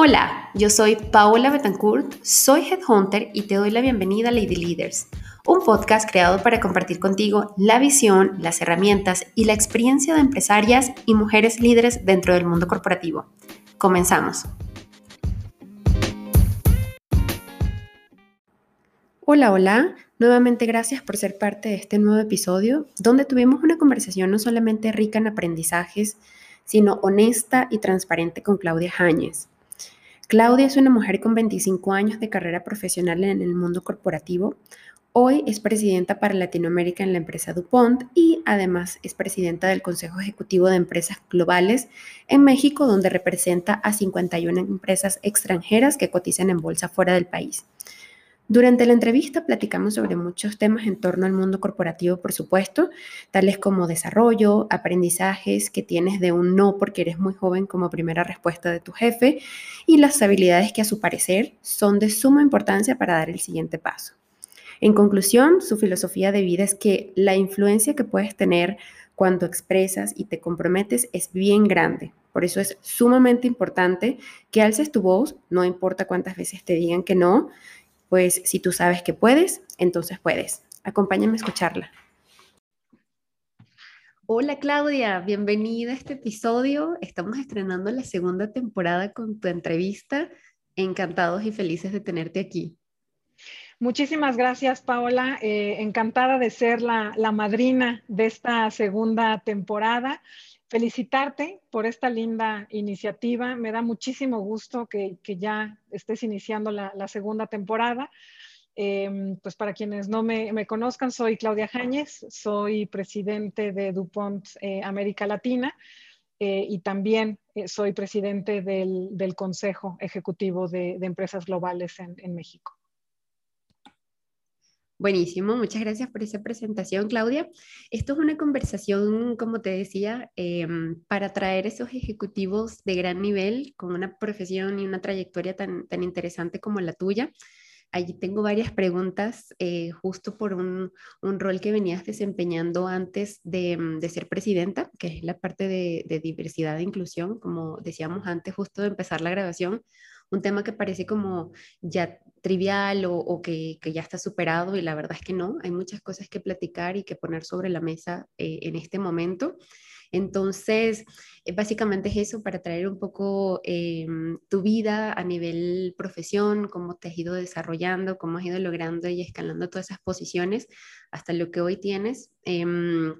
Hola, yo soy Paola Betancourt, soy Headhunter y te doy la bienvenida a Lady Leaders, un podcast creado para compartir contigo la visión, las herramientas y la experiencia de empresarias y mujeres líderes dentro del mundo corporativo. Comenzamos. Hola, hola. Nuevamente gracias por ser parte de este nuevo episodio, donde tuvimos una conversación no solamente rica en aprendizajes, sino honesta y transparente con Claudia Jáñez. Claudia es una mujer con 25 años de carrera profesional en el mundo corporativo. Hoy es presidenta para Latinoamérica en la empresa DuPont y además es presidenta del Consejo Ejecutivo de Empresas Globales en México, donde representa a 51 empresas extranjeras que cotizan en bolsa fuera del país. Durante la entrevista platicamos sobre muchos temas en torno al mundo corporativo, por supuesto, tales como desarrollo, aprendizajes que tienes de un no porque eres muy joven como primera respuesta de tu jefe y las habilidades que a su parecer son de suma importancia para dar el siguiente paso. En conclusión, su filosofía de vida es que la influencia que puedes tener cuando expresas y te comprometes es bien grande. Por eso es sumamente importante que alces tu voz, no importa cuántas veces te digan que no, pues si tú sabes que puedes, entonces puedes. Acompáñame a escucharla. Hola Claudia, bienvenida a este episodio. Estamos estrenando la segunda temporada con tu entrevista. Encantados y felices de tenerte aquí. Muchísimas gracias, Paola. Eh, encantada de ser la, la madrina de esta segunda temporada felicitarte por esta linda iniciativa. Me da muchísimo gusto que, ya estés iniciando la, segunda temporada. Em, pues para quienes no me, conozcan, soy Claudia Jáñez, soy presidente de DuPont eh, América Latina eh, y también eh, soy presidente del, Consejo Ejecutivo de, Empresas Globales en México. Buenísimo, muchas gracias por esa presentación, Claudia. Esto es una conversación, como te decía, em, para traer esos ejecutivos de gran nivel, con una profesión y una trayectoria tan, tan interesante como la tuya. Allí tengo varias preguntas, eh, justo por un, un, rol que venías desempeñando antes de, mm, de, ser presidenta, que es la parte de, de diversidad e inclusión, como decíamos antes, justo de empezar la grabación un tema que parece como ya trivial o, que, ya está superado y la verdad es que no, hay muchas cosas que platicar y que poner sobre la mesa eh, en este momento. Entonces, eh, básicamente es eso para traer un poco em, tu vida a nivel profesión, cómo te has ido desarrollando, cómo has ido logrando y escalando todas esas posiciones hasta lo que hoy tienes. Em,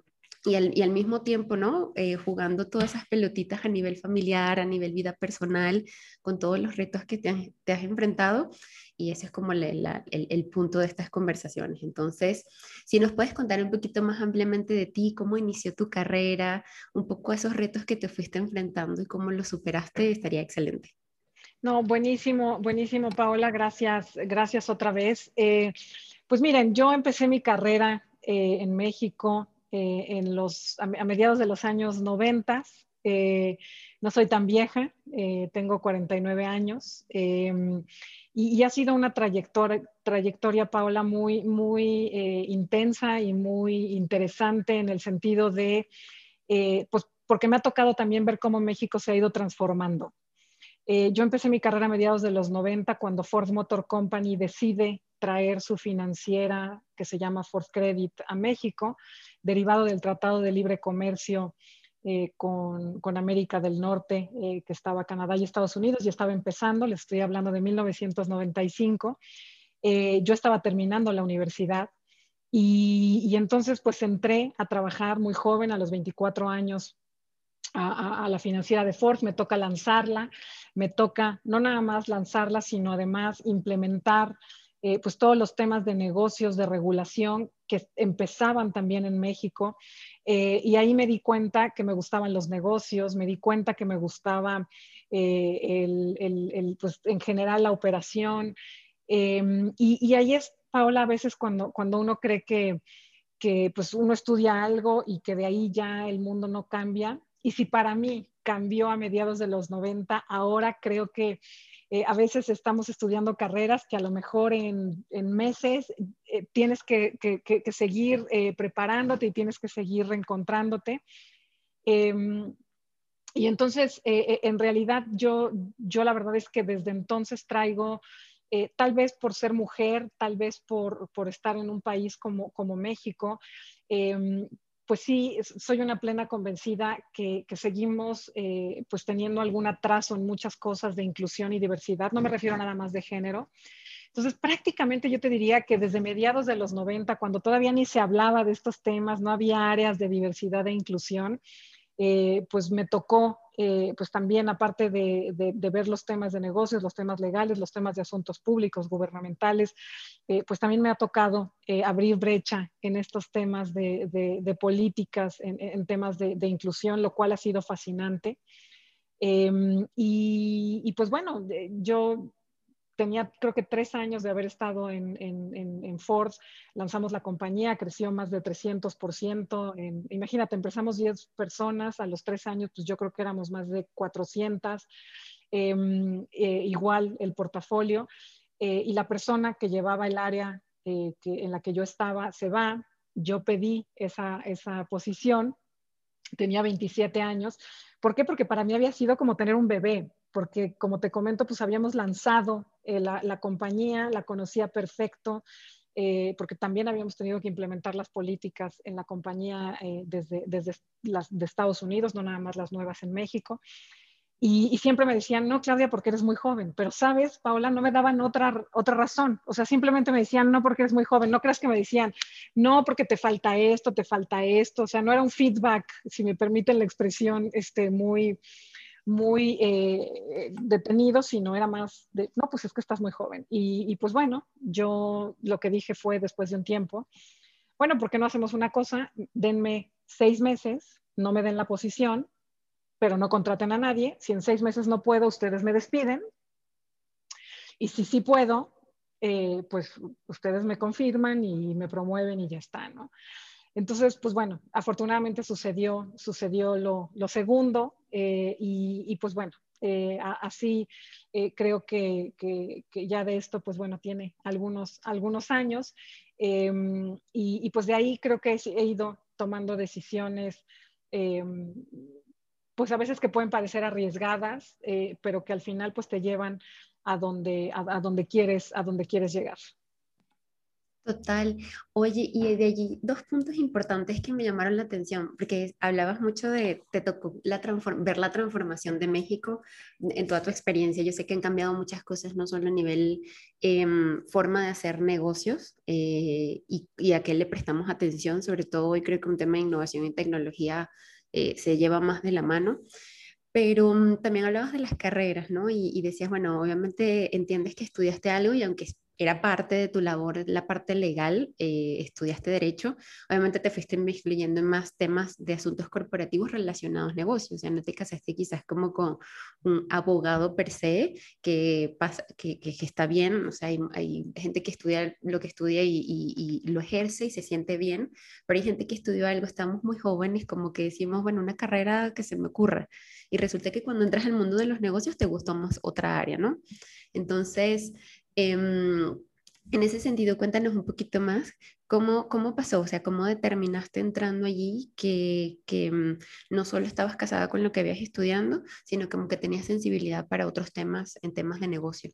y al, mismo tiempo, ¿no? Eh, jugando todas esas pelotitas a nivel familiar, a nivel vida personal, con todos los retos que te, has, enfrentado. Y ese es como el, punto de estas conversaciones. Entonces, si nos puedes contar un poquito más ampliamente de ti, cómo inició tu carrera, un poco esos retos que te fuiste enfrentando y cómo los superaste, estaría excelente. No, buenísimo, buenísimo, Paola. Gracias, gracias otra vez. Eh, pues miren, yo empecé mi carrera eh, en México eh, en los, a, mediados de los años 90. Eh, no soy tan vieja, eh, tengo 49 años em, y, ha sido una trayectoria, trayectoria Paola, muy, muy intensa y muy interesante en el sentido de, pues porque me ha tocado también ver cómo México se ha ido transformando. yo empecé mi carrera a mediados de los 90 cuando Ford Motor Company decide traer su financiera que se llama Ford Credit a México, derivado del Tratado de Libre Comercio eh, con, América del Norte, eh, que estaba Canadá y Estados Unidos, y estaba empezando, les estoy hablando de 1995. Eh, yo estaba terminando la universidad y, entonces pues entré a trabajar muy joven, a los 24 años, a, a, la financiera de Ford, me toca lanzarla, me toca no nada más lanzarla, sino además implementar eh, pues todos los temas de negocios, de regulación que empezaban también en México. Eh, y ahí me di cuenta que me gustaban los negocios, me di cuenta que me gustaba eh, el, pues, en general la operación. Em, y, ahí es, Paola, a veces cuando, cuando uno cree que, que pues uno estudia algo y que de ahí ya el mundo no cambia. Y si para mí cambió a mediados de los 90, ahora creo que eh, a veces estamos estudiando carreras que a lo mejor en, meses eh, tienes que, seguir eh, preparándote y tienes que seguir reencontrándote. Em, y entonces, en realidad, yo, yo la verdad es que desde entonces traigo tal vez por ser mujer, tal vez por, por estar en un país como, como México, em, pues sí, soy una plena convencida que, seguimos eh, pues teniendo algún atraso en muchas cosas de inclusión y diversidad. No me refiero nada más de género. Entonces, prácticamente yo te diría que desde mediados de los 90, cuando todavía ni se hablaba de estos temas, no había áreas de diversidad e inclusión, eh, pues me tocó, eh, pues también aparte de, ver los temas de negocios, los temas legales, los temas de asuntos públicos, gubernamentales, eh, pues también me ha tocado abrir brecha en estos temas de, políticas, en, temas de, inclusión, lo cual ha sido fascinante. Em, y, y, pues bueno, yo tenía creo que tres años de haber estado en, en, en, Ford, lanzamos la compañía, creció más de 300%. En, imagínate, empezamos 10 personas, a los tres años pues yo creo que éramos más de 400. Em, eh, igual el portafolio. Eh, y la persona que llevaba el área eh, que, en la que yo estaba se va. Yo pedí esa, esa posición, tenía 27 años. ¿Por qué? Porque para mí había sido como tener un bebé porque como te comento, pues habíamos lanzado eh, la, compañía, la conocía perfecto, eh, porque también habíamos tenido que implementar las políticas en la compañía eh, desde, desde las de Estados Unidos, no nada más las nuevas en México. Y, siempre me decían, no, Claudia, porque eres muy joven. Pero, ¿sabes, Paola? No me daban otra, otra razón. O sea, simplemente me decían, no, porque eres muy joven. No creas que me decían, no, porque te falta esto, te falta esto. O sea, no era un feedback, si me permiten la expresión, este, muy, muy eh, detenido, sino era más de, no, pues es que estás muy joven. Y, pues bueno, yo lo que dije fue después de un tiempo, bueno, ¿por qué no hacemos una cosa? Denme seis meses, no me den la posición, pero no contraten a nadie. Si en seis meses no puedo, ustedes me despiden. Y si sí puedo, eh, pues ustedes me confirman y me promueven y ya está, ¿no? Entonces, pues bueno, afortunadamente sucedió, sucedió lo, segundo eh, y, pues bueno, eh, así eh, creo que, ya de esto, pues bueno, tiene algunos, algunos años y, pues de ahí creo que he, ido tomando decisiones, pues a veces que pueden parecer arriesgadas, pero que al final pues te llevan a donde, a donde, quieres, a donde quieres llegar. Total. Oye, y de allí dos puntos importantes que me llamaron la atención, porque hablabas mucho de, te tocó la ver la transformación de México en toda tu experiencia. Yo sé que han cambiado muchas cosas, no solo a nivel em, forma de hacer negocios eh, y, a qué le prestamos atención, sobre todo hoy creo que un tema de innovación y tecnología eh, se lleva más de la mano. Pero mm, también hablabas de las carreras, ¿no? Y, y decías, bueno, obviamente entiendes que estudiaste algo y aunque era parte de tu labor, la parte legal, eh, estudiaste derecho, obviamente te fuiste incluyendo en más temas de asuntos corporativos relacionados a negocios, o sea, no te casaste quizás como con un abogado per se, que, pasa, que, que, está bien, o sea, hay, hay, gente que estudia lo que estudia y, lo ejerce y se siente bien, pero hay gente que estudió algo, estamos muy jóvenes, como que decimos, bueno, una carrera que se me ocurra, y resulta que cuando entras al mundo de los negocios te gustó más otra área, ¿no? Entonces, Em, en ese sentido, cuéntanos un poquito más cómo, cómo pasó, o sea, cómo determinaste entrando allí que, que mm, no solo estabas casada con lo que habías estudiando, sino como que tenías sensibilidad para otros temas en temas de negocio.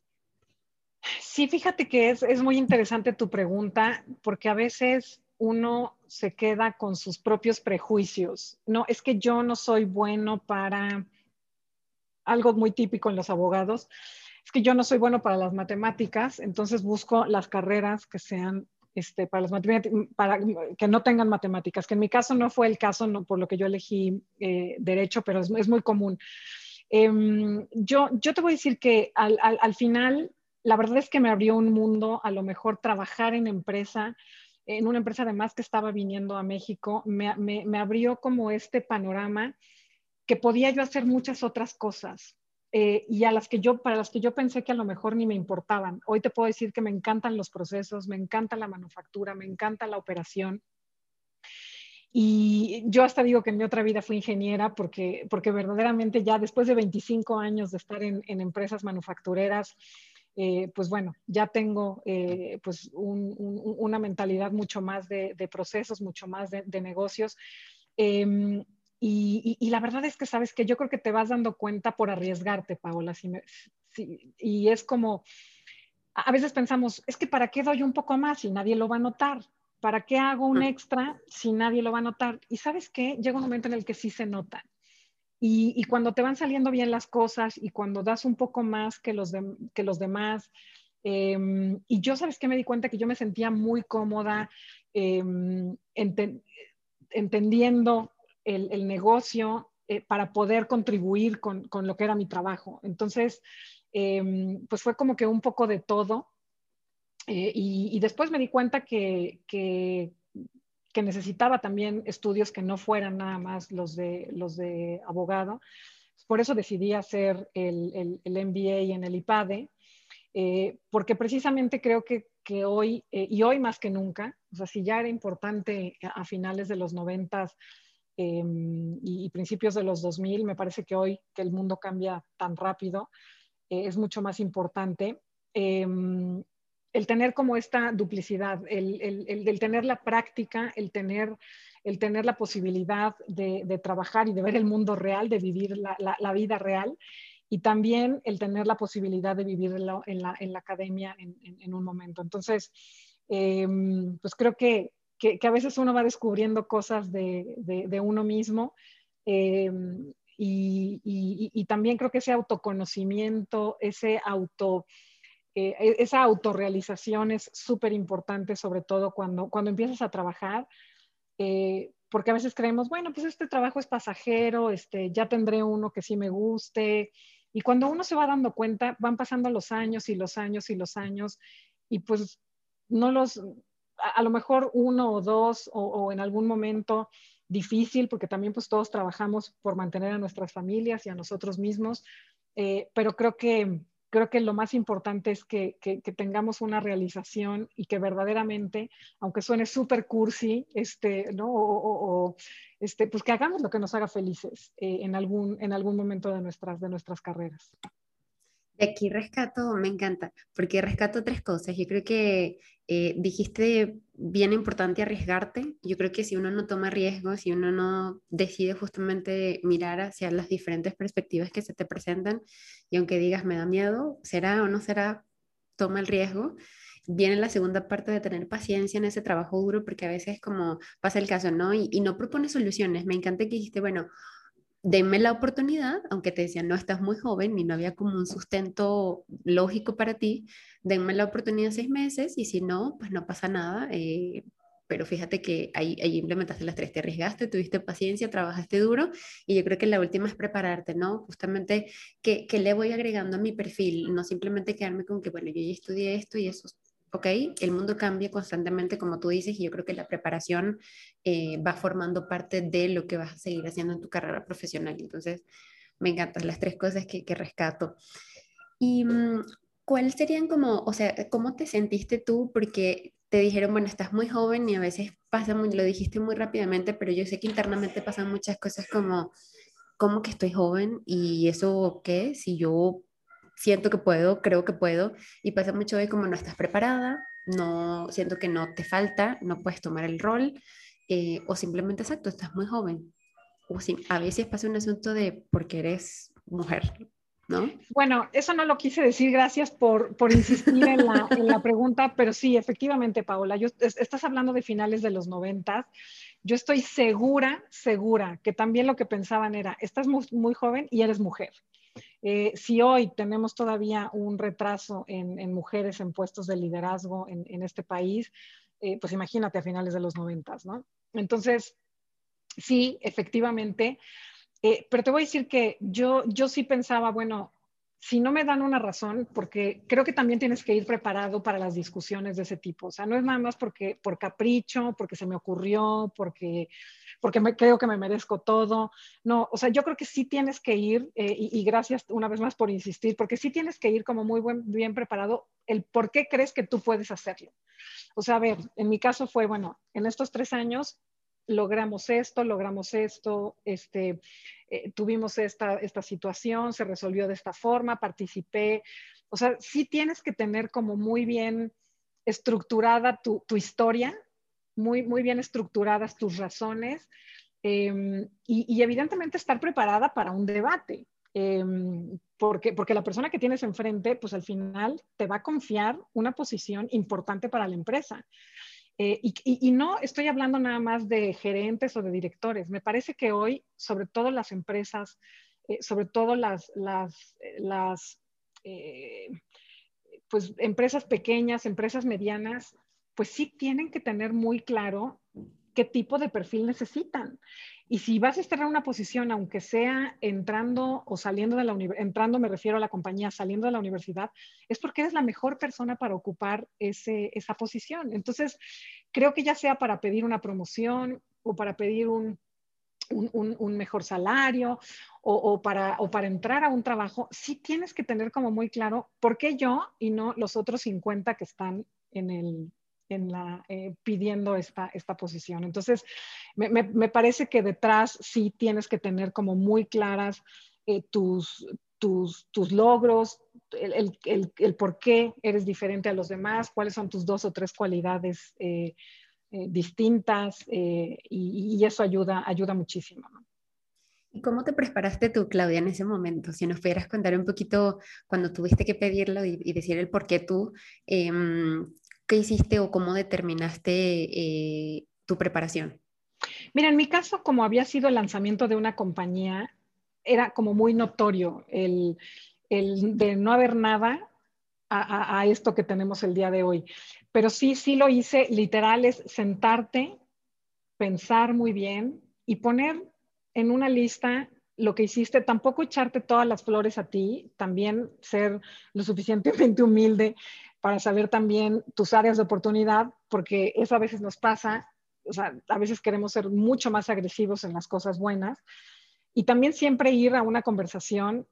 Sí, fíjate que es, es muy interesante tu pregunta, porque a veces uno se queda con sus propios prejuicios. No, es que yo no soy bueno para algo muy típico en los abogados es que yo no soy bueno para las matemáticas, entonces busco las carreras que sean este, para las para que no tengan matemáticas, que en mi caso no fue el caso, no, por lo que yo elegí eh, derecho, pero es, muy común. Em, yo, yo te voy a decir que al, al, al, final, la verdad es que me abrió un mundo, a lo mejor trabajar en empresa, en una empresa además que estaba viniendo a México, me, me, me abrió como este panorama que podía yo hacer muchas otras cosas. Eh, y a las que yo, para las que yo pensé que a lo mejor ni me importaban. Hoy te puedo decir que me encantan los procesos, me encanta la manufactura, me encanta la operación. Y yo hasta digo que en mi otra vida fui ingeniera porque, porque verdaderamente ya después de 25 años de estar en, empresas manufactureras, eh, pues bueno, ya tengo eh, pues una mentalidad mucho más de, procesos, mucho más de, negocios. Em, y, y, la verdad es que sabes que yo creo que te vas dando cuenta por arriesgarte, Paola, y es como, a veces pensamos, es que ¿para qué doy un poco más si nadie lo va a notar? ¿Para qué hago un extra si nadie lo va a notar? Y sabes qué, llega un momento en el que sí se nota. Y, cuando te van saliendo bien las cosas y cuando das un poco más que los, que los demás, em, y yo sabes que me di cuenta que yo me sentía muy cómoda em, entendiendo el, negocio eh, para poder contribuir con, con, lo que era mi trabajo. Entonces, em, pues fue como que un poco de todo. Eh, y, después me di cuenta que, que, necesitaba también estudios que no fueran nada más los de, los de abogado. Por eso decidí hacer el, el, MBA en el IPADE, eh, porque precisamente creo que, que hoy, y hoy más que nunca, o sea, si ya era importante a finales de los noventas Em, y, principios de los 2000, me parece que hoy que el mundo cambia tan rápido, eh, es mucho más importante. Em, el tener como esta duplicidad, el, el, tener la práctica, el tener, el tener la posibilidad de, de trabajar y de ver el mundo real, de vivir la, la, vida real, y también el tener la posibilidad de vivirlo en la, en la academia en, en, un momento. Entonces, em, pues creo que que, a veces uno va descubriendo cosas de, uno mismo. Eh, y, y, también creo que ese autoconocimiento, ese auto, eh, e, esa autorrealización es súper importante, sobre todo cuando, cuando empiezas a trabajar, eh, porque a veces creemos, bueno, pues este trabajo es pasajero, este, ya tendré uno que sí me guste. Y cuando uno se va dando cuenta, van pasando los años y los años y los años, y pues no los, a, lo mejor uno o dos o, en algún momento difícil, porque también pues todos trabajamos por mantener a nuestras familias y a nosotros mismos, eh, pero creo que, creo que lo más importante es que, que, tengamos una realización y que verdaderamente, aunque suene súper cursi, este, ¿no? O, este, pues que hagamos lo que nos haga felices eh, en, algún, en algún momento de nuestras, de nuestras carreras. De aquí rescato, me encanta, porque rescato tres cosas. Yo creo que eh, dijiste bien importante arriesgarte. Yo creo que si uno no toma riesgos, si uno no decide justamente mirar hacia las diferentes perspectivas que se te presentan, y aunque digas me da miedo, será o no será, toma el riesgo. Viene la segunda parte de tener paciencia en ese trabajo duro, porque a veces como pasa el caso, ¿no? Y, y no propone soluciones. Me encanta que dijiste, bueno, denme la oportunidad, aunque te decían, no estás muy joven y no había como un sustento lógico para ti, denme la oportunidad seis meses y si no, pues no pasa nada. Eh, pero fíjate que ahí, ahí, implementaste las tres, te arriesgaste, tuviste paciencia, trabajaste duro y yo creo que la última es prepararte, ¿no? Justamente, ¿qué, qué le voy agregando a mi perfil? No simplemente quedarme con que, bueno, yo ya estudié esto y eso ¿ok? El mundo cambia constantemente, como tú dices, y yo creo que la preparación eh, va formando parte de lo que vas a seguir haciendo en tu carrera profesional. Entonces, me encantan las tres cosas que, que rescato. ¿Y mm, cuáles serían como, o sea, cómo te sentiste tú? Porque te dijeron, bueno, estás muy joven y a veces pasa, muy, lo dijiste muy rápidamente, pero yo sé que internamente pasan muchas cosas como, ¿cómo que estoy joven? ¿Y eso qué? Si yo siento que puedo, creo que puedo, y pasa mucho hoy como no estás preparada, no siento que no te falta, no puedes tomar el rol, eh, o simplemente exacto, estás muy joven. O si, a veces pasa un asunto de porque eres mujer, ¿no? Bueno, eso no lo quise decir, gracias por, por insistir en la, en la, pregunta, pero sí, efectivamente, Paola, yo, estás hablando de finales de los noventas. Yo estoy segura, segura que también lo que pensaban era, estás muy, muy joven y eres mujer. Eh, si hoy tenemos todavía un retraso en, mujeres en puestos de liderazgo en, este país, eh, pues imagínate a finales de los noventas, ¿no? Entonces, sí, efectivamente, eh, pero te voy a decir que yo, yo sí pensaba, bueno, si no me dan una razón, porque creo que también tienes que ir preparado para las discusiones de ese tipo. O sea, no es nada más porque por capricho, porque se me ocurrió, porque, porque creo que me merezco todo. No, o sea, yo creo que sí tienes que ir, eh, y, gracias una vez más por insistir, porque sí tienes que ir como muy buen, bien preparado el por qué crees que tú puedes hacerlo. O sea, a ver, en mi caso fue, bueno, en estos tres años logramos esto, logramos esto, este, eh, tuvimos esta, esta situación, se resolvió de esta forma, participé. O sea, sí tienes que tener como muy bien estructurada tu, tu historia, muy, muy bien estructuradas tus razones. em, y, evidentemente estar preparada para un debate. Em, porque, porque la persona que tienes enfrente, pues al final te va a confiar una posición importante para la empresa. Eh, y, no estoy hablando nada más de gerentes o de directores. Me parece que hoy, sobre todo las empresas, eh, sobre todo las, las, las eh, pues, empresas pequeñas, empresas medianas, pues sí tienen que tener muy claro qué tipo de perfil necesitan. Y si vas a estar en una posición, aunque sea entrando o saliendo de la universidad, entrando me refiero a la compañía, saliendo de la universidad, es porque eres la mejor persona para ocupar ese, esa posición. Entonces, creo que ya sea para pedir una promoción o para pedir un, un, un, mejor salario o, o, para, o para entrar a un trabajo, sí tienes que tener como muy claro por qué yo y no los otros 50 que están en el, en la, eh, pidiendo esta, esta posición. Entonces, me, me, parece que detrás sí tienes que tener como muy claras eh, tus, tus, tus, logros, el, el, el, por qué eres diferente a los demás, cuáles son tus dos o tres cualidades eh, distintas y, eso ayuda, ayuda muchísimo. ¿Y cómo te preparaste tú, Claudia, en ese momento? Si nos pudieras contar un poquito cuando tuviste que pedirlo y, decir el por qué tú, eh, ¿Qué hiciste o cómo determinaste eh, tu preparación? Mira, en mi caso, como había sido el lanzamiento de una compañía, era como muy notorio el, de no haber nada a, esto que tenemos el día de hoy. Pero sí, sí lo hice, literal, es sentarte, pensar muy bien y poner en una lista lo que hiciste, tampoco echarte todas las flores a ti, también ser lo suficientemente humilde para saber también tus áreas de oportunidad, porque eso a veces nos pasa, o sea, a veces queremos ser mucho más agresivos en las cosas buenas. Y también siempre ir a una conversación,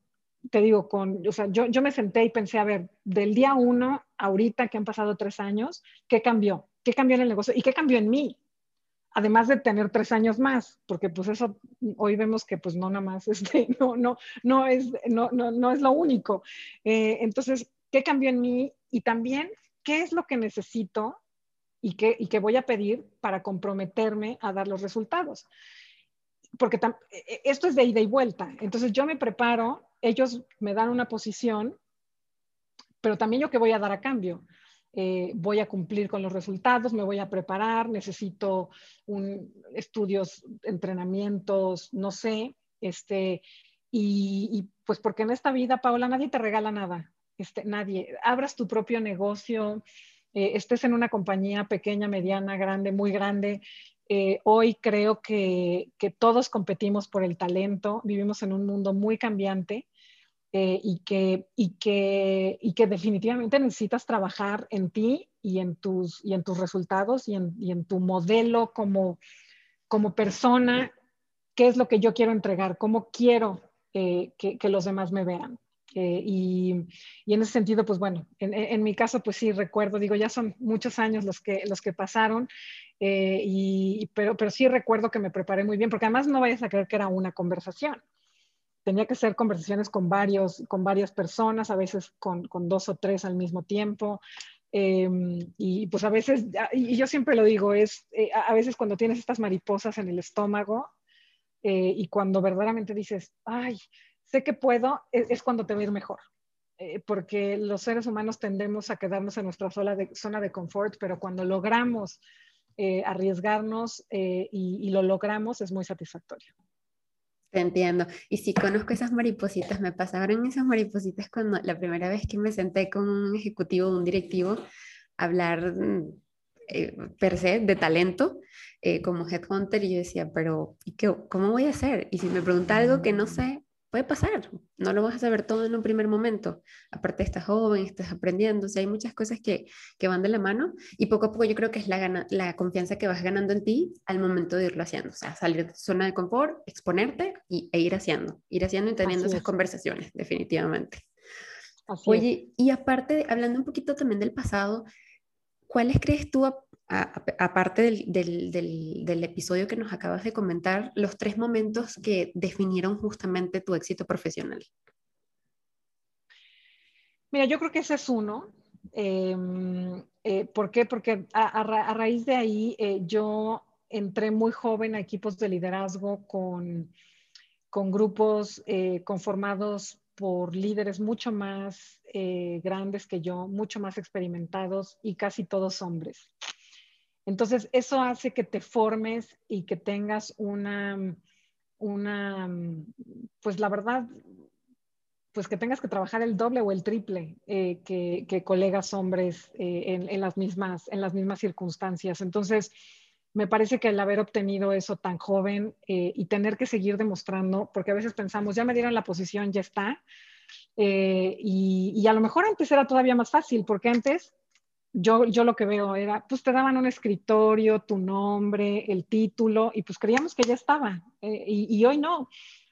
te digo, con, o sea, yo, yo me senté y pensé, a ver, del día uno, ahorita que han pasado tres años, ¿qué cambió? ¿Qué cambió en el negocio? ¿Y qué cambió en mí? además de tener tres años más, porque pues eso hoy vemos que pues no nada más, este, no, no, no, es, no, no, no es lo único. Eh, entonces, ¿qué cambió en mí? Y también qué es lo que necesito y qué, y qué voy a pedir para comprometerme a dar los resultados. Porque e, e, esto es de ida y vuelta. Entonces yo me preparo, ellos me dan una posición, pero también yo qué voy a dar a cambio. Eh, voy a cumplir con los resultados, me voy a preparar, necesito un, estudios, entrenamientos, no sé, este, y, y, pues porque en esta vida, Paola, nadie te regala nada. Este, nadie, abras tu propio negocio, eh, estés en una compañía pequeña, mediana, grande, muy grande. Eh, hoy creo que, todos competimos por el talento, vivimos en un mundo muy cambiante eh, y, que, y, que, y que definitivamente necesitas trabajar en ti y en tus, y en tus resultados y en, y en tu modelo como, como persona, qué es lo que yo quiero entregar, cómo quiero que, que los demás me vean. Eh, y, en ese sentido, pues bueno, en, mi caso, pues sí, recuerdo, digo, ya son muchos años los que, los que pasaron, eh, y, pero, pero sí recuerdo que me preparé muy bien, porque además no vayas a creer que era una conversación. Tenía que ser conversaciones con, varios, con varias personas, a veces con, con dos o tres al mismo tiempo. Em, y pues a veces, y yo siempre lo digo, es eh, a veces cuando tienes estas mariposas en el estómago y cuando verdaderamente dices, ay, sé que puedo, es, cuando te va a ir mejor. Eh, porque los seres humanos tendemos a quedarnos en nuestra zona de, zona de confort, pero cuando logramos eh, arriesgarnos eh, y, lo logramos es muy satisfactorio. Te entiendo. Y si conozco esas maripositas, me pasaron esas maripositas cuando la primera vez que me senté con un ejecutivo, un directivo, a hablar per se de talento como headhunter y yo decía, pero ¿y qué, cómo voy a hacer? Y si me pregunta algo que no sé, puede pasar, no lo vas a saber todo en un primer momento. Aparte estás joven, estás aprendiendo, o sea, hay muchas cosas que, que van de la mano y poco a poco yo creo que es la, la confianza que vas ganando en ti al momento de irlo haciendo, o sea, salir de tu zona de confort, exponerte y, e ir haciendo, ir haciendo y teniendo esas conversaciones, definitivamente. Oye, y aparte, hablando un poquito también del pasado, ¿cuáles crees tú aparte del, episodio que nos acabas de comentar, los tres momentos que definieron justamente tu éxito profesional? Mira, yo creo que ese es uno. Em, eh, ¿Por qué? Porque a, raíz de ahí eh, yo entré muy joven a equipos de liderazgo con, grupos eh, conformados por líderes mucho más grandes que yo, mucho más experimentados y casi todos hombres. Entonces, eso hace que te formes y que tengas una, una, pues la verdad, pues que tengas que trabajar el doble o el triple eh, que, colegas hombres eh, en, las mismas, en las mismas circunstancias. Entonces, me parece que el haber obtenido eso tan joven eh, y tener que seguir demostrando, porque a veces pensamos, ya me dieron la posición, ya está, y, a lo mejor antes era todavía más fácil, porque antes yo, yo lo que veo era, pues te daban un escritorio, tu nombre, el título, y pues creíamos que ya estaba, y, y hoy no.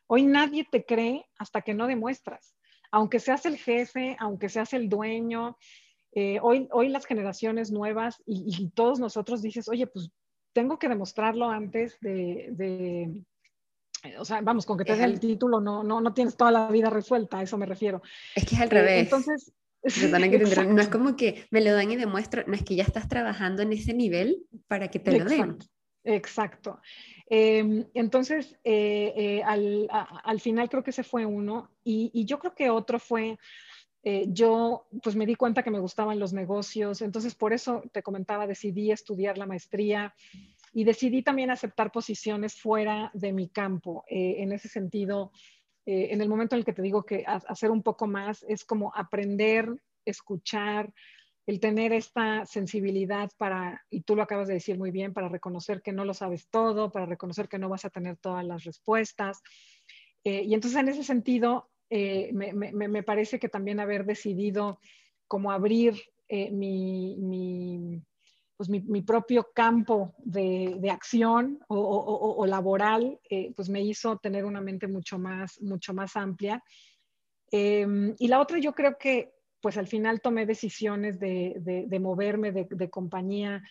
Hoy nadie te cree hasta que no demuestras. Aunque seas el jefe, aunque seas el dueño, eh, hoy, hoy las generaciones nuevas y, todos nosotros dices, oye, pues tengo que demostrarlo antes de, o sea, vamos, con que te den el título no, no, no tienes toda la vida resuelta, a eso me refiero. Es que es al eh, revés. entonces, no es como que me lo dan y demuestro, no es que ya estás trabajando en ese nivel para que te lo den. Exacto. Em, entonces, eh, eh, al, final creo que ese fue uno y, yo creo que otro fue, eh, yo pues me di cuenta que me gustaban los negocios, entonces por eso te comentaba, decidí estudiar la maestría y decidí también aceptar posiciones fuera de mi campo. en ese sentido, en el momento en el que te digo que hacer un poco más es como aprender, escuchar, el tener esta sensibilidad para, y tú lo acabas de decir muy bien, para reconocer que no lo sabes todo, para reconocer que no vas a tener todas las respuestas. Eh, y entonces en ese sentido, eh, me, parece que también haber decidido como abrir eh, mi, pues mi, propio campo de, acción o, laboral, pues me hizo tener una mente mucho más, mucho más amplia. y la otra, yo creo que pues al final tomé decisiones de, moverme de, compañía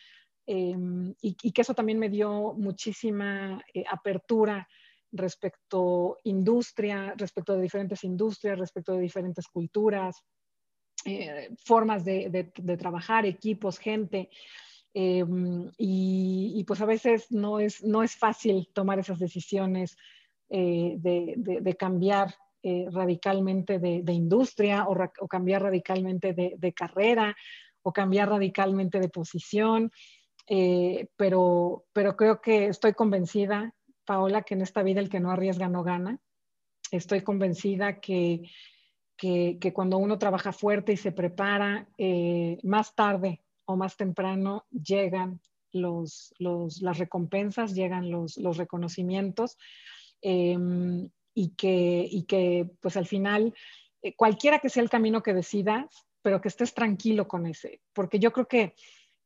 em, y, que eso también me dio muchísima eh, apertura respecto industria, respecto de diferentes industrias, respecto de diferentes culturas, eh, formas de, trabajar, equipos, gente. Em, y, pues a veces no es, no es fácil tomar esas decisiones eh, de, cambiar eh, radicalmente de, industria o, cambiar radicalmente de, carrera o cambiar radicalmente de posición. Eh, pero, pero creo que estoy convencida, Paola, que en esta vida el que no arriesga no gana. Estoy convencida que, que, cuando uno trabaja fuerte y se prepara, eh, más tarde o más temprano llegan los, los, las recompensas, llegan los, los reconocimientos. Em, y que, y que pues al final, eh, cualquiera que sea el camino que decidas, pero que estés tranquilo con ese, porque yo creo que,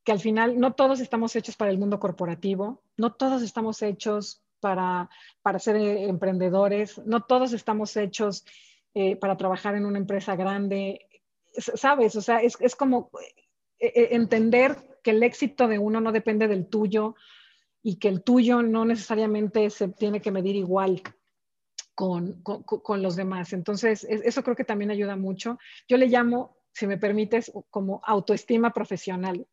que al final no todos estamos hechos para el mundo corporativo, no todos estamos hechos para, para ser eh, emprendedores, no todos estamos hechos eh, para trabajar en una empresa grande, ¿sabes? O sea, es, es como entender que el éxito de uno no depende del tuyo y que el tuyo no necesariamente se tiene que medir igual con, con, los demás. Entonces, eso creo que también ayuda mucho. Yo le llamo, si me permites, como autoestima profesional.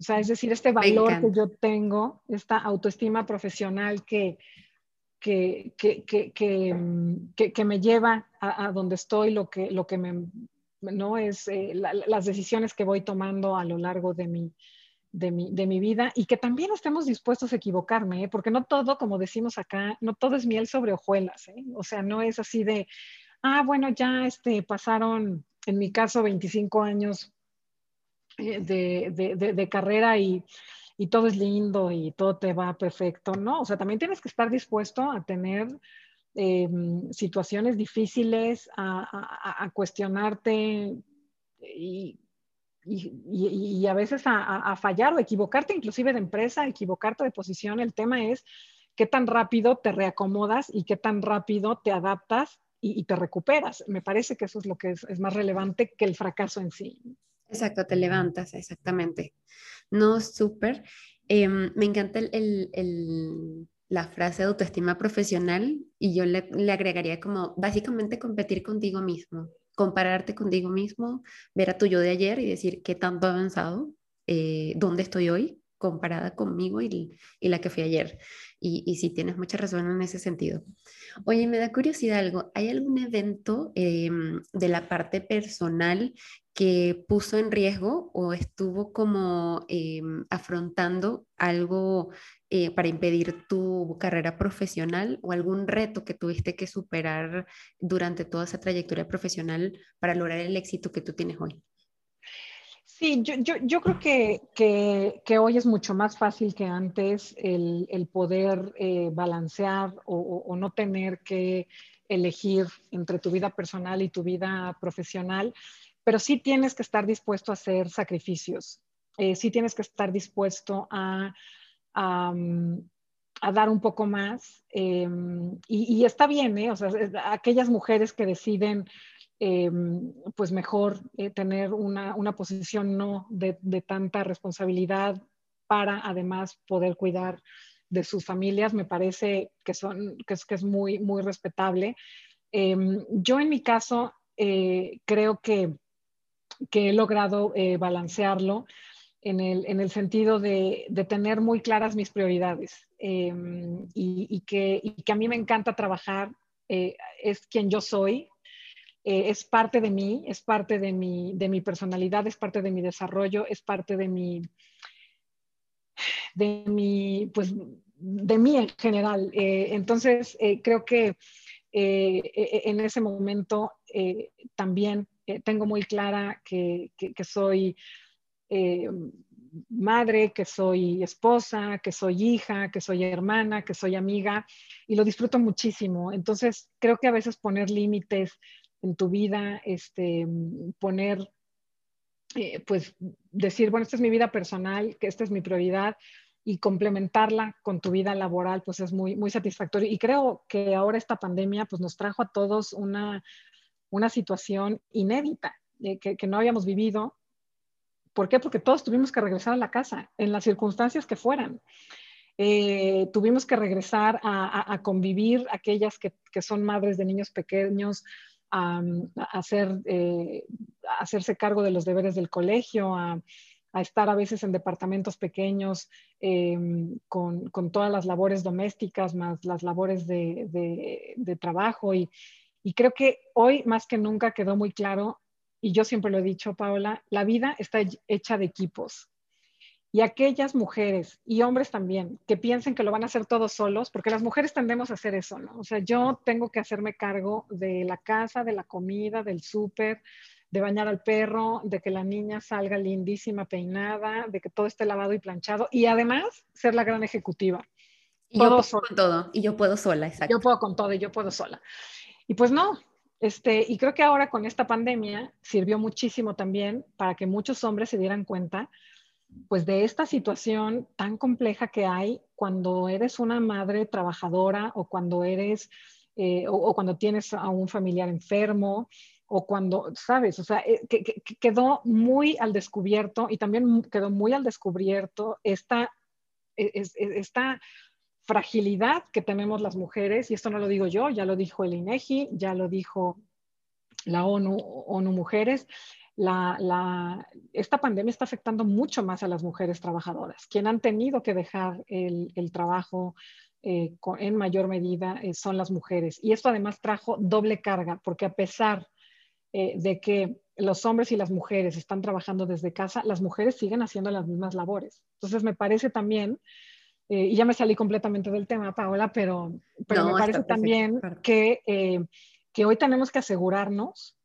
O sea, es decir, este valor que yo tengo, esta autoestima profesional que, que, que, que, que me lleva a, donde estoy, lo que, lo que me, no es eh, las decisiones que voy tomando a lo largo de mi, de mi, de mi vida y que también estemos dispuestos a equivocarme, ¿eh? porque no todo, como decimos acá, no todo es miel sobre hojuelas, ¿eh? o sea, no es así de, ah, bueno, ya este, pasaron, en mi caso, 25 años eh, de, de, de, carrera y, y, todo es lindo y todo te va perfecto, ¿no? O sea, también tienes que estar dispuesto a tener em, situaciones difíciles, a, a, cuestionarte y y, a veces a, fallar o equivocarte inclusive de empresa, equivocarte de posición. El tema es qué tan rápido te reacomodas y qué tan rápido te adaptas y, te recuperas. Me parece que eso es lo que es, más relevante que el fracaso en sí. Exacto, te levantas, exactamente. No, súper. Em, me encanta el, la frase de autoestima profesional y yo le, agregaría como básicamente competir contigo mismo compararte contigo mismo, ver a tu yo de ayer y decir qué tanto ha avanzado, eh, dónde estoy hoy comparada conmigo y, y la que fui ayer. Y, y, sí, tienes mucha razón en ese sentido. Oye, me da curiosidad algo. ¿Hay algún evento em, de la parte personal que puso en riesgo o estuvo como em, afrontando algo eh, para impedir tu carrera profesional o algún reto que tuviste que superar durante toda esa trayectoria profesional para lograr el éxito que tú tienes hoy? Sí, yo, yo, creo que, que, hoy es mucho más fácil que antes el, el poder eh, balancear o, no tener que elegir entre tu vida personal y tu vida profesional, pero sí tienes que estar dispuesto a hacer sacrificios, eh, sí tienes que estar dispuesto a, a, a dar un poco más eh, y, y, está bien, ¿eh? o sea, aquellas mujeres que deciden eh, pues mejor eh, tener una, una, posición no de, de, tanta responsabilidad para además poder cuidar de sus familias, me parece que, son, que, es, que es muy, muy respetable. Eh, yo en mi caso eh, creo que, que, he logrado eh, balancearlo en el, en el sentido de, de, tener muy claras mis prioridades y, y, que, y, que, a mí me encanta trabajar, es quien yo soy, eh, es parte de mí, es parte de mi, de mi personalidad, es parte de mi desarrollo, es parte de mi, de mi, pues, de mí en general. Eh, entonces, eh, creo que e, e, en ese momento también tengo muy clara que, que, que soy madre, que soy esposa, que soy hija, que soy hermana, que soy amiga y lo disfruto muchísimo. Entonces, creo que a veces poner límites en tu vida, este, poner, eh, pues decir, bueno, esta es mi vida personal, que esta es mi prioridad y complementarla con tu vida laboral, pues es muy, muy satisfactorio. Y creo que ahora esta pandemia, pues nos trajo a todos una, una situación inédita eh, que, que no habíamos vivido. ¿Por qué? Porque todos tuvimos que regresar a la casa, en las circunstancias que fueran. Eh, tuvimos que regresar a, a, a convivir aquellas que, que, son madres de niños pequeños, a, hacer, eh, hacerse cargo de los deberes del colegio, a, estar a veces en departamentos pequeños eh, con, todas las labores domésticas más las labores de, trabajo. Y, creo que hoy más que nunca quedó muy claro, y yo siempre lo he dicho, Paola, la vida está hecha de equipos. Y aquellas mujeres y hombres también que piensen que lo van a hacer todos solos, porque las mujeres tendemos a hacer eso, ¿no? O sea, yo tengo que hacerme cargo de la casa, de la comida, del súper, de bañar al perro, de que la niña salga lindísima, peinada, de que todo esté lavado y planchado y además ser la gran ejecutiva. Y todo yo puedo sola. con todo, y yo puedo sola, exacto. Yo puedo con todo y yo puedo sola. Y pues no, este, y creo que ahora con esta pandemia sirvió muchísimo también para que muchos hombres se dieran cuenta pues de esta situación tan compleja que hay cuando eres una madre trabajadora o cuando eres eh, o, cuando tienes a un familiar enfermo o cuando, sabes, o sea, eh, que, que, quedó muy al descubierto y también quedó muy al descubierto esta, e, es, esta fragilidad que tenemos las mujeres, y esto no lo digo yo, ya lo dijo el INEGI, ya lo dijo la ONU Mujeres, la, la, esta pandemia está afectando mucho más a las mujeres trabajadoras, quien han tenido que dejar el, el trabajo eh, con, en mayor medida eh, son las mujeres. Y esto además trajo doble carga, porque a pesar eh, de que los hombres y las mujeres están trabajando desde casa, las mujeres siguen haciendo las mismas labores. Entonces me parece también, y ya me salí completamente del tema, Paola, pero, pero no, me parece también que, que hoy tenemos que asegurarnos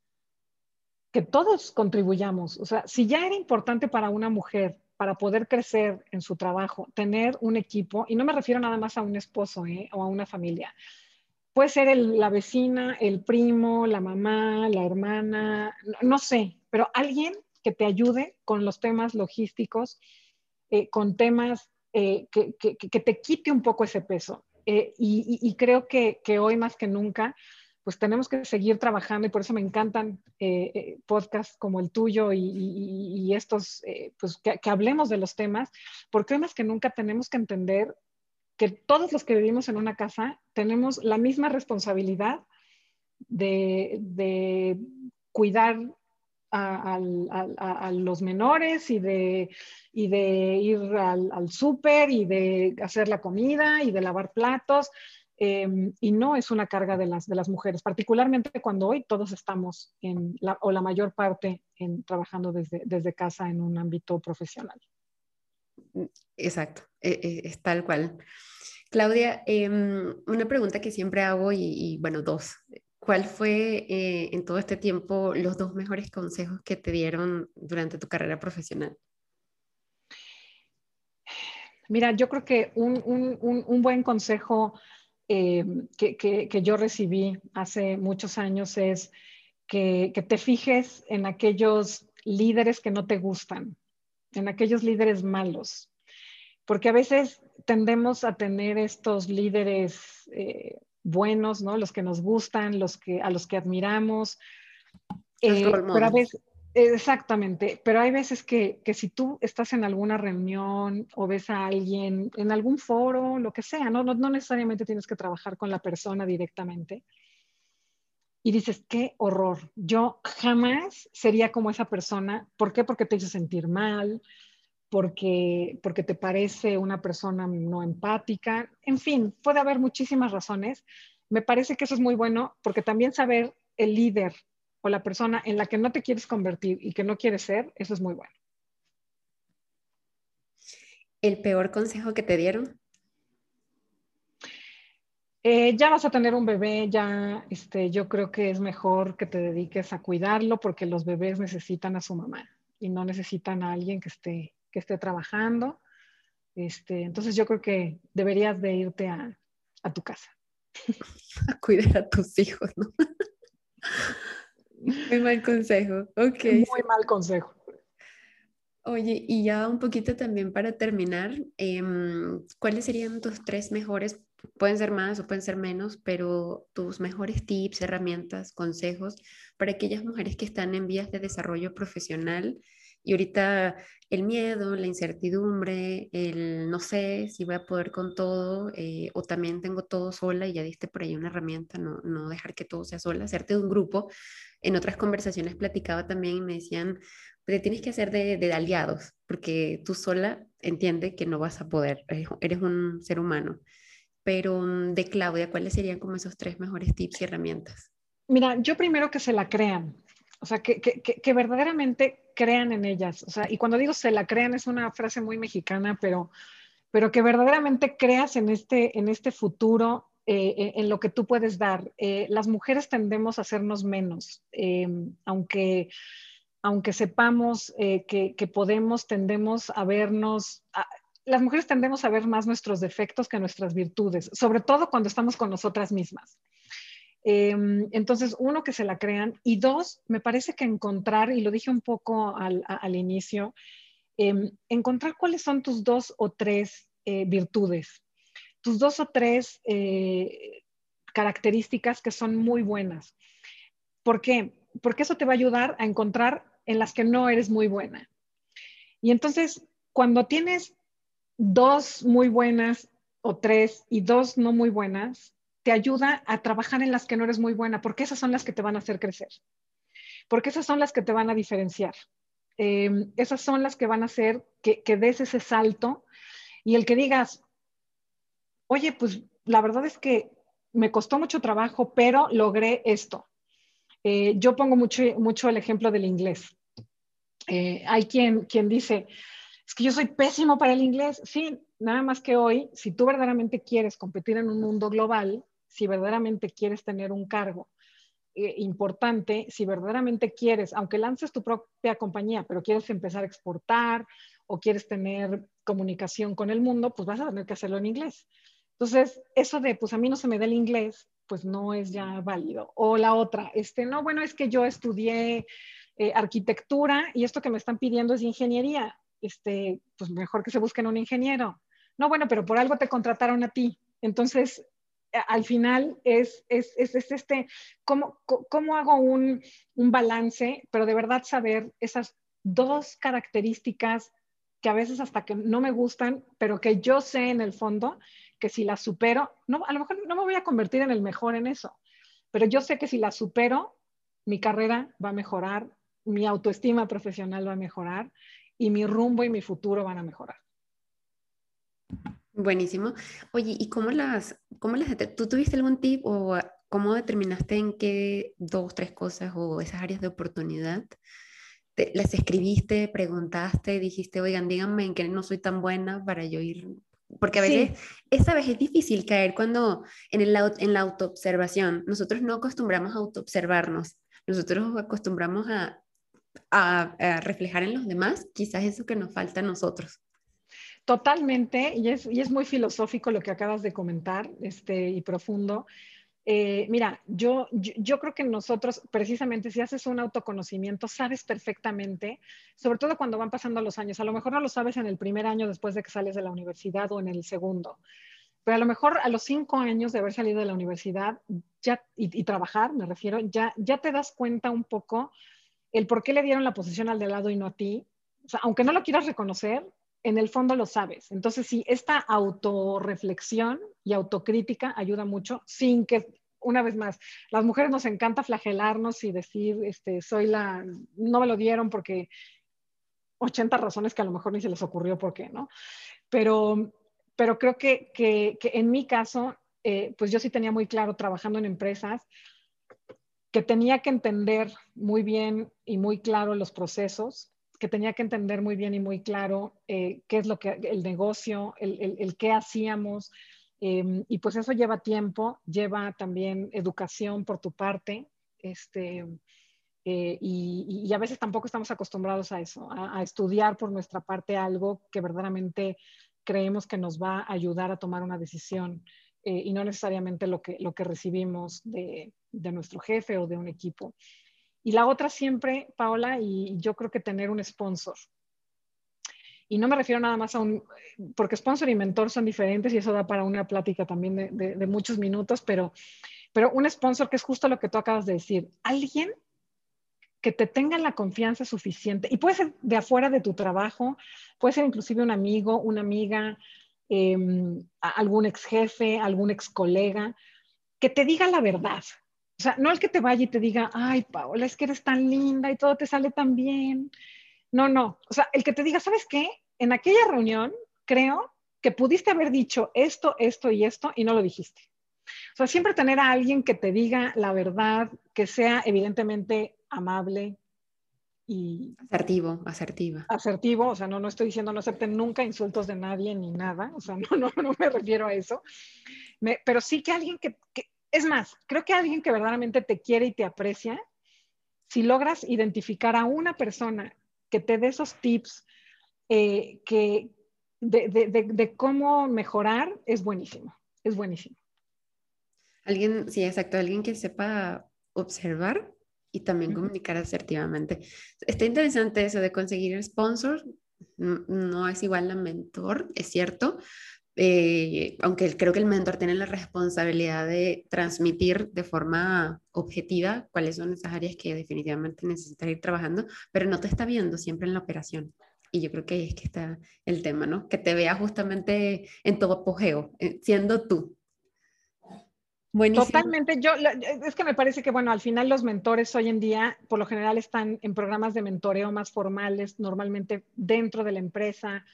que todos contribuyamos. O sea, si ya era importante para una mujer, para poder crecer en su trabajo, tener un equipo, y no me refiero nada más a un esposo ¿eh? o a una familia, puede ser la vecina, el primo, la mamá, la hermana, no, sé, pero alguien que te ayude con los temas logísticos, eh, con temas eh, que, que, te quite un poco ese peso. Eh, y, creo que hoy más que nunca pues tenemos que seguir trabajando y por eso me encantan eh, eh, podcasts como el tuyo y, estos, eh, pues que, hablemos de los temas, porque más que nunca tenemos que entender que todos los que vivimos en una casa tenemos la misma responsabilidad de, de cuidar a, los menores y de, y de ir al, al súper y de hacer la comida y de lavar platos. Em, y no es una carga de las, de las mujeres, particularmente cuando hoy todos estamos en la, o la mayor parte en, trabajando desde, desde casa en un ámbito profesional. Exacto, e, e, es tal cual. Claudia, em, una pregunta que siempre hago y, bueno, dos. ¿Cuál fue eh, en todo este tiempo los dos mejores consejos que te dieron durante tu carrera profesional? Mira, yo creo que un, un, un buen consejo eh, que, que, yo recibí hace muchos años es que, que te fijes en aquellos líderes que no te gustan, en aquellos líderes malos, porque a veces tendemos a tener estos líderes eh, buenos, ¿no? Los que nos gustan, los que, a los que admiramos. Eh, pero a veces, exactamente, pero hay veces que, que, si tú estás en alguna reunión o ves a alguien en algún foro, lo que sea, no, no, necesariamente tienes que trabajar con la persona directamente. Y dices, qué horror, yo jamás sería como esa persona. ¿Por qué? Porque te hizo sentir mal, porque, porque te parece una persona no empática, en fin, puede haber muchísimas razones. Me parece que eso es muy bueno porque también saber el líder o la persona en la que no te quieres convertir y que no quieres ser, eso es muy bueno. ¿El peor consejo que te dieron? Eh, ya vas a tener un bebé, ya este, yo creo que es mejor que te dediques a cuidarlo porque los bebés necesitan a su mamá y no necesitan a alguien que esté que esté trabajando. Este, entonces yo creo que deberías de irte a, tu casa. A cuidar a tus hijos, ¿no? Muy mal consejo. Ok. Muy mal consejo. Oye, y ya un poquito también para terminar, em, ¿cuáles serían tus tres mejores, pueden ser más o pueden ser menos, pero tus mejores tips, herramientas, consejos para aquellas mujeres que están en vías de desarrollo profesional y ahorita el miedo, la incertidumbre, el no sé si voy a poder con todo o también tengo todo sola y ya diste por ahí una herramienta, no, no dejar que todo sea sola, hacerte de un grupo. En otras conversaciones platicaba también y me decían, te tienes que hacer de, aliados, porque tú sola entiende que no vas a poder, eres un ser humano. Pero mm, de Claudia, ¿cuáles serían como esos tres mejores tips y herramientas? Mira, yo primero que se la crean, o sea, que, que, que, verdaderamente crean en ellas. O sea, y cuando digo se la crean es una frase muy mexicana, pero, pero que verdaderamente creas en este, en este futuro, eh, eh, en lo que tú puedes dar. Eh, las mujeres tendemos a hacernos menos, aunque, aunque sepamos que, que, podemos, tendemos a vernos... las mujeres tendemos a ver más nuestros defectos que nuestras virtudes, sobre todo cuando estamos con nosotras mismas. Em, entonces, uno, que se la crean y dos, me parece que encontrar, y lo dije un poco al, inicio, em, encontrar cuáles son tus dos o tres virtudes, tus dos o tres eh, características que son muy buenas. ¿Por qué? Porque eso te va a ayudar a encontrar en las que no eres muy buena. Y entonces, cuando tienes dos muy buenas o tres y dos no muy buenas, te ayuda a trabajar en las que no eres muy buena, porque esas son las que te van a hacer crecer, porque esas son las que te van a diferenciar, em, esas son las que van a hacer que, des ese salto y el que digas, oye, pues la verdad es que me costó mucho trabajo, pero logré esto. Eh, yo pongo mucho, mucho el ejemplo del inglés. Eh, hay quien, quien dice, es que yo soy pésimo para el inglés. Sí, nada más que hoy, si tú verdaderamente quieres competir en un mundo global, si verdaderamente quieres tener un cargo eh, importante, si verdaderamente quieres, aunque lances tu propia compañía, pero quieres empezar a exportar o quieres tener comunicación con el mundo, pues vas a tener que hacerlo en inglés. Entonces, eso de, pues a mí no se me da el inglés, pues no es ya válido. O la otra, este, no, bueno, es que yo estudié eh, arquitectura y esto que me están pidiendo es ingeniería. Este, pues mejor que se busquen un ingeniero. No, bueno, pero por algo te contrataron a ti. Entonces, al final es, es, es, este, ¿cómo, cómo hago un, un, balance? Pero de verdad saber esas dos características que a veces hasta que no me gustan, pero que yo sé en el fondo que si las supero, no, a lo mejor no me voy a convertir en el mejor en eso, pero yo sé que si las supero, mi carrera va a mejorar mi autoestima profesional va a mejorar y mi rumbo y mi futuro van a mejorar. Buenísimo. Oye, ¿y cómo las, cómo las, tú tuviste algún tip o cómo determinaste en qué dos, tres cosas o esas áreas de oportunidad las escribiste, preguntaste, dijiste, oigan, díganme en qué no soy tan buena para yo ir porque a veces, esta vez es difícil caer cuando en, el, en la autoobservación, nosotros no acostumbramos a autoobservarnos, nosotros acostumbramos a, a, reflejar en los demás quizás eso que nos falta a nosotros. Totalmente, y es, y es muy filosófico lo que acabas de comentar este, y profundo. Eh, mira, yo, yo, creo que nosotros, precisamente, si haces un autoconocimiento, sabes perfectamente, sobre todo cuando van pasando los años. A lo mejor no lo sabes en el primer año después de que sales de la universidad o en el segundo, pero a lo mejor a los cinco años de haber salido de la universidad ya, y, trabajar, me refiero, ya, ya te das cuenta un poco el por qué le dieron la posición al de lado y no a ti. O sea, aunque no lo quieras reconocer, en el fondo lo sabes. Entonces, sí, esta autorreflexión y autocrítica ayuda mucho sin que, una vez más, las mujeres nos encanta flagelarnos y decir, este, soy la, no me lo dieron porque 80 razones que a lo mejor ni se les ocurrió por qué, ¿no? Pero, pero creo que, que, en mi caso, eh, pues yo sí tenía muy claro trabajando en empresas que tenía que entender muy bien y muy claro los procesos, que tenía que entender muy bien y muy claro eh, qué es lo que el negocio, el, el, qué hacíamos. Em, y pues eso lleva tiempo, lleva también educación por tu parte. Este, eh, y, a veces tampoco estamos acostumbrados a eso, a, estudiar por nuestra parte algo que verdaderamente creemos que nos va a ayudar a tomar una decisión eh, y no necesariamente lo que, lo que recibimos de, de nuestro jefe o de un equipo. Y la otra siempre, Paola, y yo creo que tener un sponsor. Y no me refiero nada más a un, porque sponsor y mentor son diferentes y eso da para una plática también de, muchos minutos, pero, pero un sponsor que es justo lo que tú acabas de decir, alguien que te tenga la confianza suficiente, y puede ser de afuera de tu trabajo, puede ser inclusive un amigo, una amiga, em, algún ex jefe, algún ex colega, que te diga la verdad, o sea, no el que te vaya y te diga, ay, Paola, es que eres tan linda y todo te sale tan bien. No, no. O sea, el que te diga, ¿sabes qué? En aquella reunión creo que pudiste haber dicho esto, esto y esto y no lo dijiste. O sea, siempre tener a alguien que te diga la verdad, que sea evidentemente amable y... Asertivo, asertiva. Asertivo, o sea, no, no estoy diciendo no acepten nunca insultos de nadie ni nada, o sea, no, no, no me refiero a eso, pero sí que alguien que, es más, creo que alguien que verdaderamente te quiere y te aprecia, si logras identificar a una persona que te dé esos tips eh, que de, cómo mejorar, es buenísimo, es buenísimo. Alguien, sí, exacto, alguien que sepa observar y también comunicar asertivamente. Está interesante eso de conseguir sponsor, no es igual a mentor, es cierto, eh, aunque creo que el mentor tiene la responsabilidad de transmitir de forma objetiva cuáles son esas áreas que definitivamente necesitas ir trabajando, pero no te está viendo siempre en la operación. Y yo creo que ahí es que está el tema, ¿no? Que te vea justamente en todo apogeo, eh, siendo tú. Buenísimo. Totalmente. Yo, es que me parece que, bueno, al final los mentores hoy en día, por lo general, están en programas de mentoreo más formales, normalmente dentro de la empresa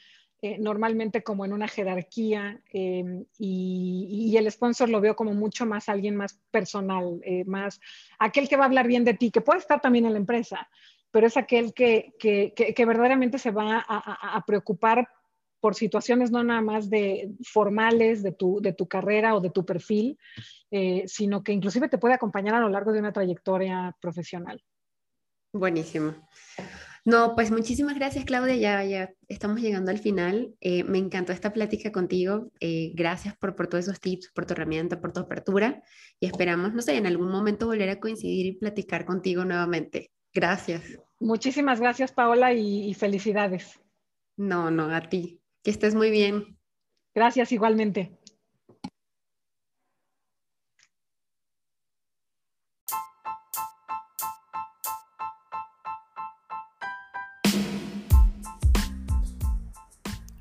eh, normalmente como en una jerarquía eh, y, el sponsor lo veo como mucho más alguien más personal, eh, más aquel que va a hablar bien de ti, que puede estar también en la empresa, pero es aquel que, verdaderamente se va a, a, preocupar por situaciones no nada más de formales de tu, de tu carrera o de tu perfil, sino que inclusive te puede acompañar a lo largo de una trayectoria profesional. Buenísimo. No, pues muchísimas gracias Claudia, ya, ya estamos llegando al final. Eh, me encantó esta plática contigo. Eh, gracias por, por todos esos tips, por tu herramienta, por tu apertura y esperamos, no sé, en algún momento volver a coincidir y platicar contigo nuevamente. Gracias. Muchísimas gracias Paola y felicidades. No, no, a ti. Que estés muy bien. Gracias igualmente.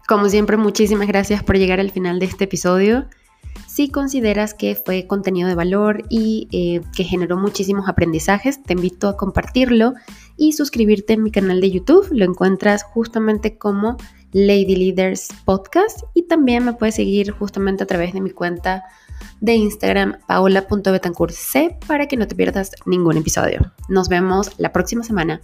Como siempre, muchísimas gracias por llegar al final de este episodio. Si consideras que fue contenido de valor y eh, que generó muchísimos aprendizajes, te invito a compartirlo y suscribirte en mi canal de YouTube. Lo encuentras justamente como Lady Leaders Podcast y también me puedes seguir justamente a través de mi cuenta de Instagram paola.betancourtc para que no te pierdas ningún episodio. Nos vemos la próxima semana.